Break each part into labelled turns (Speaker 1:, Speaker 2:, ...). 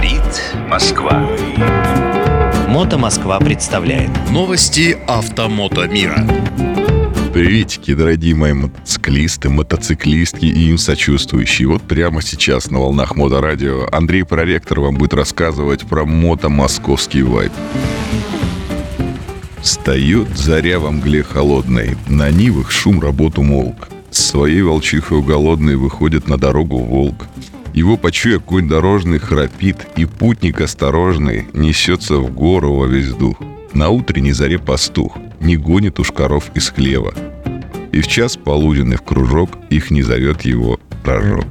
Speaker 1: Говорит Москва.
Speaker 2: Мото Москва представляет
Speaker 3: Новости автомото мира.
Speaker 4: Приветики, дорогие мои мотоциклисты, мотоциклистки и им сочувствующие. Вот прямо сейчас на волнах Моторадио Андрей Проректор вам будет рассказывать про мото-московский вайп. Встает заря во мгле холодной, на нивах шум работ умолк. С своей волчихой голодной выходит на дорогу волк. Его, почуя, конь дорожный храпит, и путник осторожный несется в гору во весь дух. На утренней заре пастух не гонит уж коров из хлева. И в час полуденный в кружок их не зовет его пророк.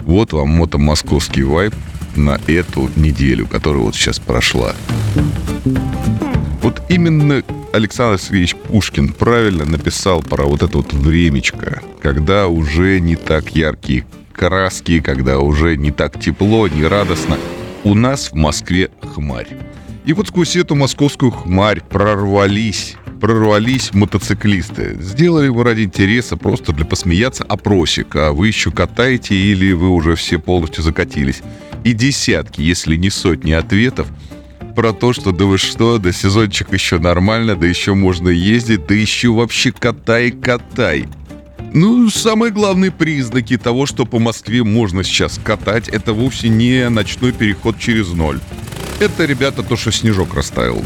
Speaker 4: Вот вам мото-московский вайп на эту неделю, которая вот сейчас прошла. Вот именно Александр Сергеевич Пушкин правильно написал про вот это вот времечко, когда уже не так яркие краски, когда уже не так тепло, не радостно. У нас в Москве хмарь. И вот сквозь эту московскую хмарь прорвались прорвались мотоциклисты. Сделали его ради интереса, просто для посмеяться опросик. А вы еще катаете или вы уже все полностью закатились? И десятки, если не сотни ответов про то, что да вы что, да сезончик еще нормально, да еще можно ездить, да еще вообще катай-катай. Ну, самые главные признаки того, что по Москве можно сейчас катать, это вовсе не ночной переход через ноль. Это, ребята, то, что снежок растаял.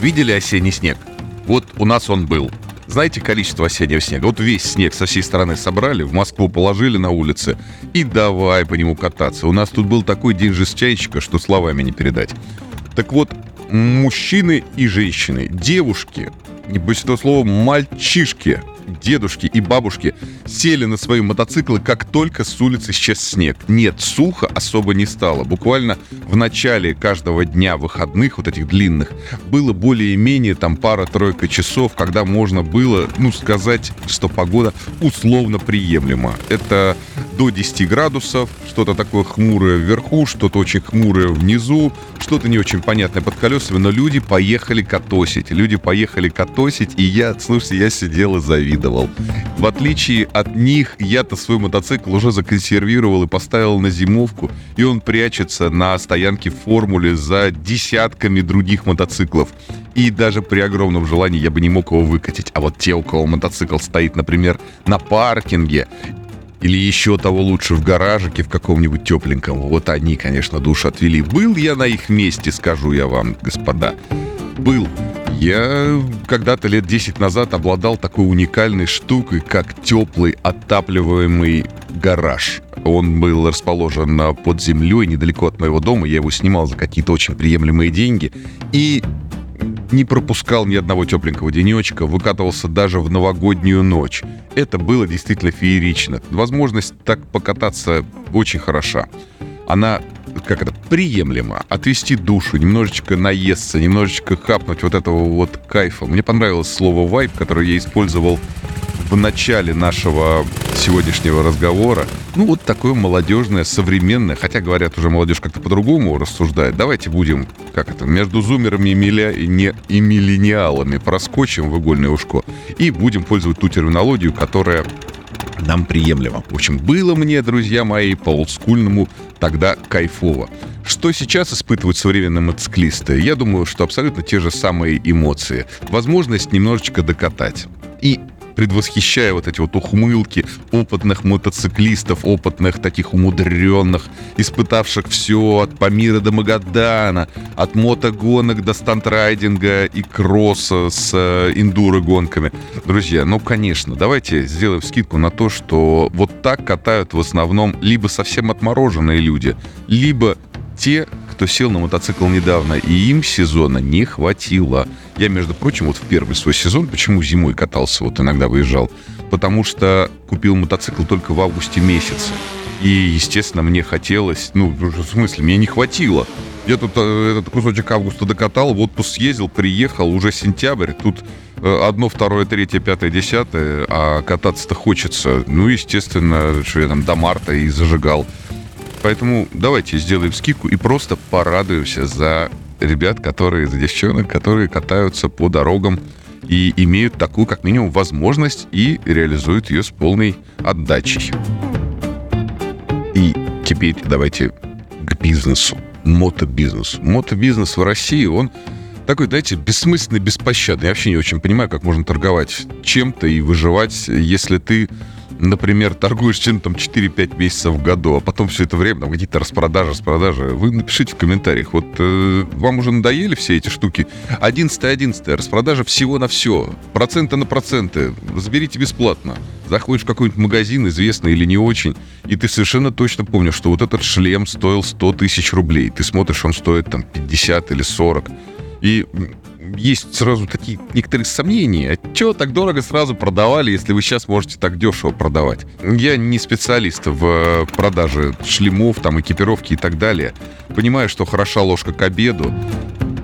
Speaker 4: Видели осенний снег? Вот у нас он был. Знаете количество осеннего снега? Вот весь снег со всей стороны собрали, в Москву положили на улице и давай по нему кататься. У нас тут был такой день жестянщика, что словами не передать. Так вот, мужчины и женщины, девушки, не боюсь этого слова, мальчишки – дедушки и бабушки сели на свои мотоциклы, как только с улицы исчез снег. Нет, сухо особо не стало. Буквально в начале каждого дня выходных, вот этих длинных, было более-менее там пара-тройка часов, когда можно было, ну, сказать, что погода условно приемлема. Это до 10 градусов, что-то такое хмурое вверху, что-то очень хмурое внизу, что-то не очень понятное под колесами, но люди поехали катосить. Люди поехали катосить, и я, слушайте, я сидел и завидовал. В отличие от них, я-то свой мотоцикл уже законсервировал и поставил на зимовку, и он прячется на стоянке в формуле за десятками других мотоциклов. И даже при огромном желании я бы не мог его выкатить. А вот те, у кого мотоцикл стоит, например, на паркинге, или еще того лучше в гаражике в каком-нибудь тепленьком. Вот они, конечно, душу отвели. Был я на их месте, скажу я вам, господа. Был. Я когда-то лет 10 назад обладал такой уникальной штукой, как теплый отапливаемый гараж. Он был расположен под землей, недалеко от моего дома. Я его снимал за какие-то очень приемлемые деньги. И не пропускал ни одного тепленького денечка, выкатывался даже в новогоднюю ночь. Это было действительно феерично. Возможность так покататься очень хороша. Она как это, приемлемо. Отвести душу, немножечко наесться, немножечко хапнуть вот этого вот кайфа. Мне понравилось слово «вайп», которое я использовал в начале нашего сегодняшнего разговора. Ну, вот такое молодежное, современное, хотя, говорят, уже молодежь как-то по-другому рассуждает. Давайте будем, как это, между зумерами и, миля... и, не... и миллениалами проскочим в игольное ушко и будем пользовать ту терминологию, которая нам приемлемо. В общем, было мне, друзья мои, по олдскульному тогда кайфово. Что сейчас испытывают современные мотоциклисты? Я думаю, что абсолютно те же самые эмоции. Возможность немножечко докатать. И предвосхищая вот эти вот ухмылки опытных мотоциклистов, опытных таких умудренных, испытавших все от Памира до Магадана, от мотогонок до стандрайдинга и кросса с э, эндуро-гонками. Друзья, ну, конечно, давайте сделаем скидку на то, что вот так катают в основном либо совсем отмороженные люди, либо те, кто сел на мотоцикл недавно, и им сезона не хватило. Я, между прочим, вот в первый свой сезон, почему зимой катался, вот иногда выезжал, потому что купил мотоцикл только в августе месяце. И, естественно, мне хотелось, ну, в смысле, мне не хватило. Я тут э, этот кусочек августа докатал, в отпуск съездил, приехал, уже сентябрь, тут э, одно, второе, третье, пятое, десятое, а кататься-то хочется. Ну, естественно, что я там до марта и зажигал. Поэтому давайте сделаем скидку и просто порадуемся за ребят, которые, за девчонок, которые катаются по дорогам и имеют такую, как минимум, возможность и реализуют ее с полной отдачей. И теперь давайте к бизнесу. мотобизнесу. Мотобизнес в России, он такой, знаете, бессмысленный, беспощадный. Я вообще не очень понимаю, как можно торговать чем-то и выживать, если ты например, торгуешь чем-то там 4-5 месяцев в году, а потом все это время там какие-то распродажи, распродажи, вы напишите в комментариях, вот э, вам уже надоели все эти штуки? 11 11 распродажа всего на все, проценты на проценты, заберите бесплатно. Заходишь в какой-нибудь магазин, известный или не очень, и ты совершенно точно помнишь, что вот этот шлем стоил 100 тысяч рублей. Ты смотришь, он стоит там 50 или 40. И есть сразу такие некоторые сомнения. Чего так дорого сразу продавали, если вы сейчас можете так дешево продавать? Я не специалист в э, продаже шлемов, там, экипировки и так далее. Понимаю, что хороша ложка к обеду,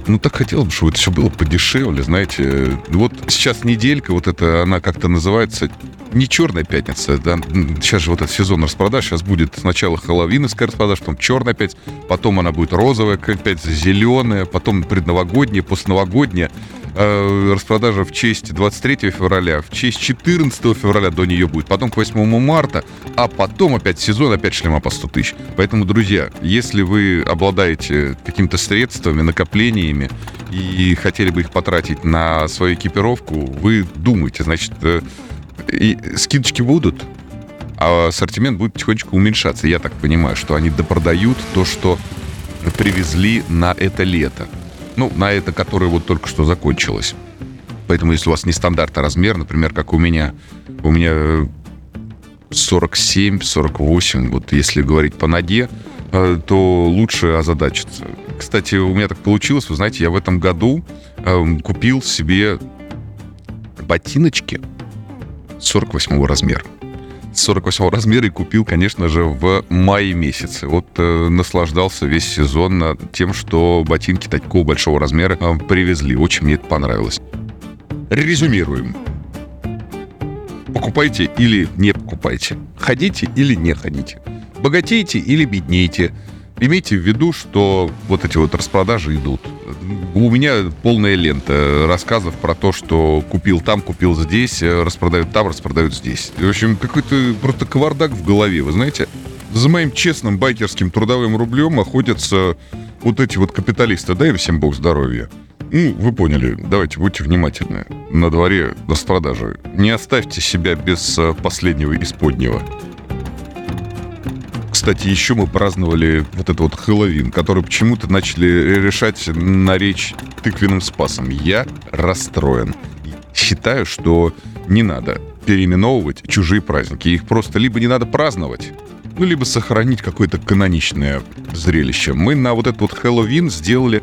Speaker 4: ну, так хотелось бы, чтобы это все было подешевле, знаете. Вот сейчас неделька, вот это, она как-то называется не черная пятница, да, сейчас же вот этот сезон распродаж, сейчас будет сначала хэллоуиновская распродажа, потом черная опять, потом она будет розовая опять, зеленая, потом предновогодняя, постновогодняя. Э, распродажа в честь 23 февраля, в честь 14 февраля до нее будет, потом к 8 марта, а потом опять сезон, опять шлема по 100 тысяч. Поэтому, друзья, если вы обладаете какими-то средствами, накоплениями и хотели бы их потратить на свою экипировку, вы думайте, значит, э, и скидочки будут, а ассортимент будет потихонечку уменьшаться. Я так понимаю, что они допродают то, что привезли на это лето. Ну, на это, которое вот только что закончилось. Поэтому, если у вас не стандартный размер, например, как у меня, у меня 47, 48, вот если говорить по ноге, э, то лучше озадачиться. Кстати, у меня так получилось, вы знаете, я в этом году э, купил себе ботиночки 48 размера. 48 размера и купил, конечно же, в мае месяце. Вот э, наслаждался весь сезон тем, что ботинки такого большого размера э, привезли. Очень мне это понравилось. Резюмируем. Покупайте или не покупайте. Ходите или не ходите. Богатейте или беднейте. Имейте в виду, что вот эти вот распродажи идут. У меня полная лента рассказов про то, что купил там, купил здесь, распродают там, распродают здесь. В общем, какой-то просто кавардак в голове, вы знаете? За моим честным байкерским трудовым рублем охотятся вот эти вот капиталисты. Дай всем бог здоровья. Ну, вы поняли. Давайте, будьте внимательны. На дворе распродажи. Не оставьте себя без э, последнего исподнего. Кстати, еще мы праздновали вот этот вот Хэллоуин, который почему-то начали решать наречь тыквенным спасом. Я расстроен. Считаю, что не надо переименовывать чужие праздники. Их просто либо не надо праздновать, ну, либо сохранить какое-то каноничное зрелище. Мы на вот этот вот Хэллоуин сделали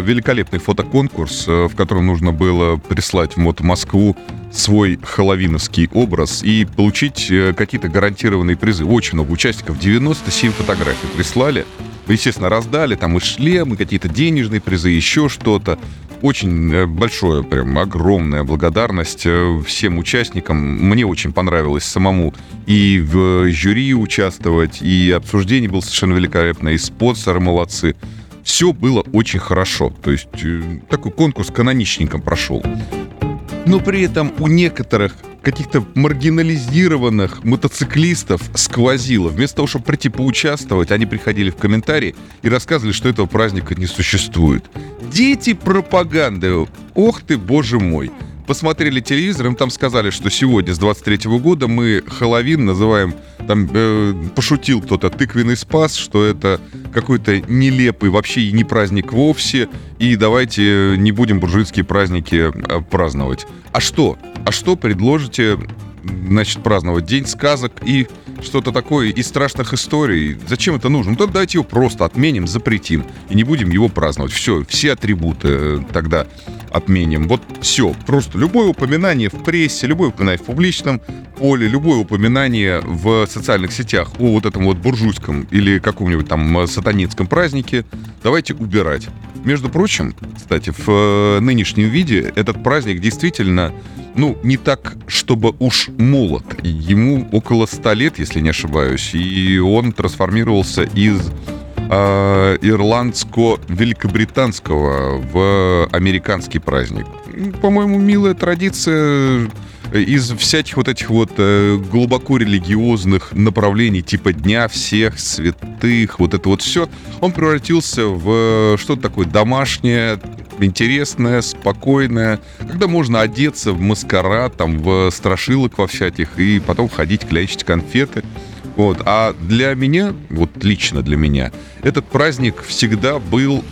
Speaker 4: великолепный фотоконкурс, э, в котором нужно было прислать в Мото Москву свой хэллоуиновский образ и получить э, какие-то гарантированные призы. Очень много участников, 97 фотографий прислали. Естественно, раздали там и шлемы, какие-то денежные призы, еще что-то. Очень э, большое, прям огромная благодарность э, всем участникам. Мне очень понравилось самому и в жюри участвовать, и обсуждение было совершенно великолепное, и спонсоры молодцы. Все было очень хорошо. То есть такой конкурс каноничником прошел но при этом у некоторых каких-то маргинализированных мотоциклистов сквозило. Вместо того, чтобы прийти поучаствовать, они приходили в комментарии и рассказывали, что этого праздника не существует. Дети пропаганды. Ох ты, боже мой посмотрели телевизор, им там сказали, что сегодня, с 23 -го года, мы Хэллоуин называем, там э, пошутил кто-то, тыквенный спас, что это какой-то нелепый вообще и не праздник вовсе, и давайте не будем буржуйские праздники э, праздновать. А что? А что предложите значит, праздновать День сказок и что-то такое из страшных историй. Зачем это нужно? Ну, тогда давайте его просто отменим, запретим и не будем его праздновать. Все, все атрибуты э, тогда отменим. Вот все. Просто любое упоминание в прессе, любое упоминание в публичном поле, любое упоминание в социальных сетях о вот этом вот буржуйском или каком-нибудь там э, сатанинском празднике давайте убирать. Между прочим, кстати, в э, нынешнем виде этот праздник действительно ну, не так, чтобы уж молод. Ему около ста лет, если не ошибаюсь, и он трансформировался из э, ирландско-великобританского в американский праздник. По-моему, милая традиция из всяких вот этих вот э, глубоко религиозных направлений, типа Дня всех святых, вот это вот все, он превратился в что-то такое домашнее, интересное, спокойное, когда можно одеться в маскарад, там, в страшилок во всяких, и потом ходить клячить конфеты. Вот. А для меня, вот лично для меня, этот праздник всегда был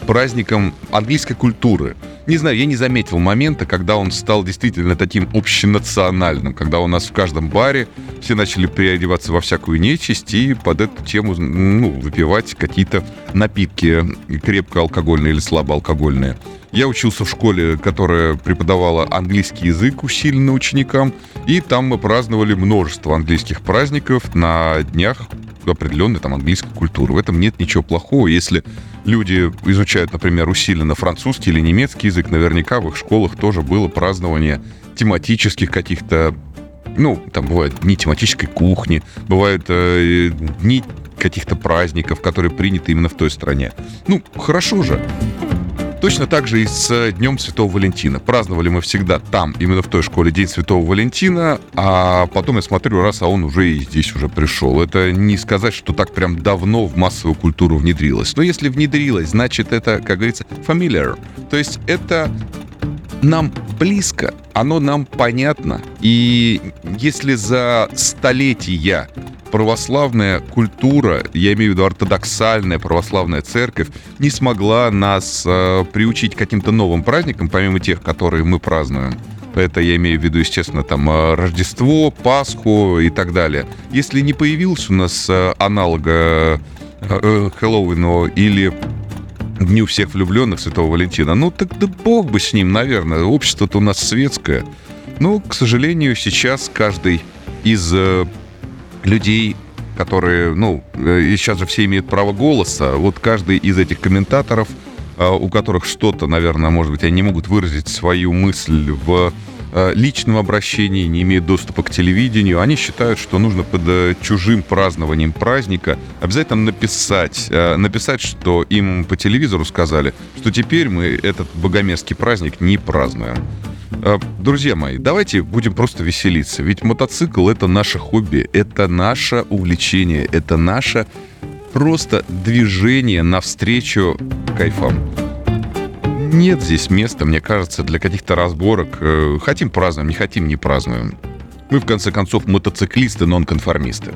Speaker 4: праздником английской культуры. Не знаю, я не заметил момента, когда он стал действительно таким общенациональным, когда у нас в каждом баре все начали переодеваться во всякую нечисть и под эту тему ну, выпивать какие-то напитки крепкоалкогольные или слабоалкогольные. Я учился в школе, которая преподавала английский язык усиленно ученикам, и там мы праздновали множество английских праздников на днях определенной там английской культуры. В этом нет ничего плохого. Если люди изучают, например, усиленно французский или немецкий язык, наверняка в их школах тоже было празднование тематических каких-то ну, там бывают дни тематической кухни, бывают э, дни каких-то праздников, которые приняты именно в той стране. Ну, хорошо же. Точно так же и с Днем Святого Валентина. Праздновали мы всегда там, именно в той школе, День Святого Валентина, а потом я смотрю, раз, а он уже и здесь уже пришел. Это не сказать, что так прям давно в массовую культуру внедрилось. Но если внедрилось, значит это, как говорится, familiar. То есть это нам близко, оно нам понятно. И если за столетия православная культура, я имею в виду ортодоксальная православная церковь, не смогла нас э, приучить к каким-то новым праздникам, помимо тех, которые мы празднуем. Это я имею в виду, естественно, там э, Рождество, Пасху и так далее. Если не появился у нас э, аналога э, Хэллоуину или Дню всех влюбленных Святого Валентина, ну так да бог бы с ним, наверное. Общество-то у нас светское. Но, к сожалению, сейчас каждый из э, людей, которые, ну, э, сейчас же все имеют право голоса. Вот каждый из этих комментаторов, э, у которых что-то, наверное, может быть, они не могут выразить свою мысль в э, личном обращении, не имеют доступа к телевидению, они считают, что нужно под чужим празднованием праздника обязательно написать, написать, что им по телевизору сказали, что теперь мы этот богомерзкий праздник не празднуем. Э, друзья мои, давайте будем просто веселиться. Ведь мотоцикл — это наше хобби, это наше увлечение, это наше просто движение навстречу кайфам. Нет здесь места, мне кажется, для каких-то разборок. Э, хотим празднуем, не хотим, не празднуем. Мы, в конце концов, мотоциклисты, нонконформисты.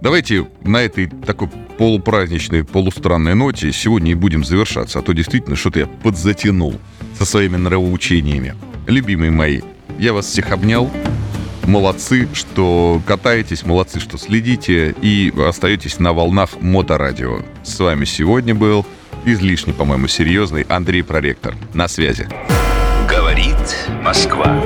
Speaker 4: Давайте на этой такой полупраздничной, полустранной ноте сегодня и будем завершаться, а то действительно что-то я подзатянул со своими нравоучениями любимые мои, я вас всех обнял. Молодцы, что катаетесь, молодцы, что следите и остаетесь на волнах моторадио. С вами сегодня был излишне, по-моему, серьезный Андрей Проректор. На связи.
Speaker 2: Говорит Москва.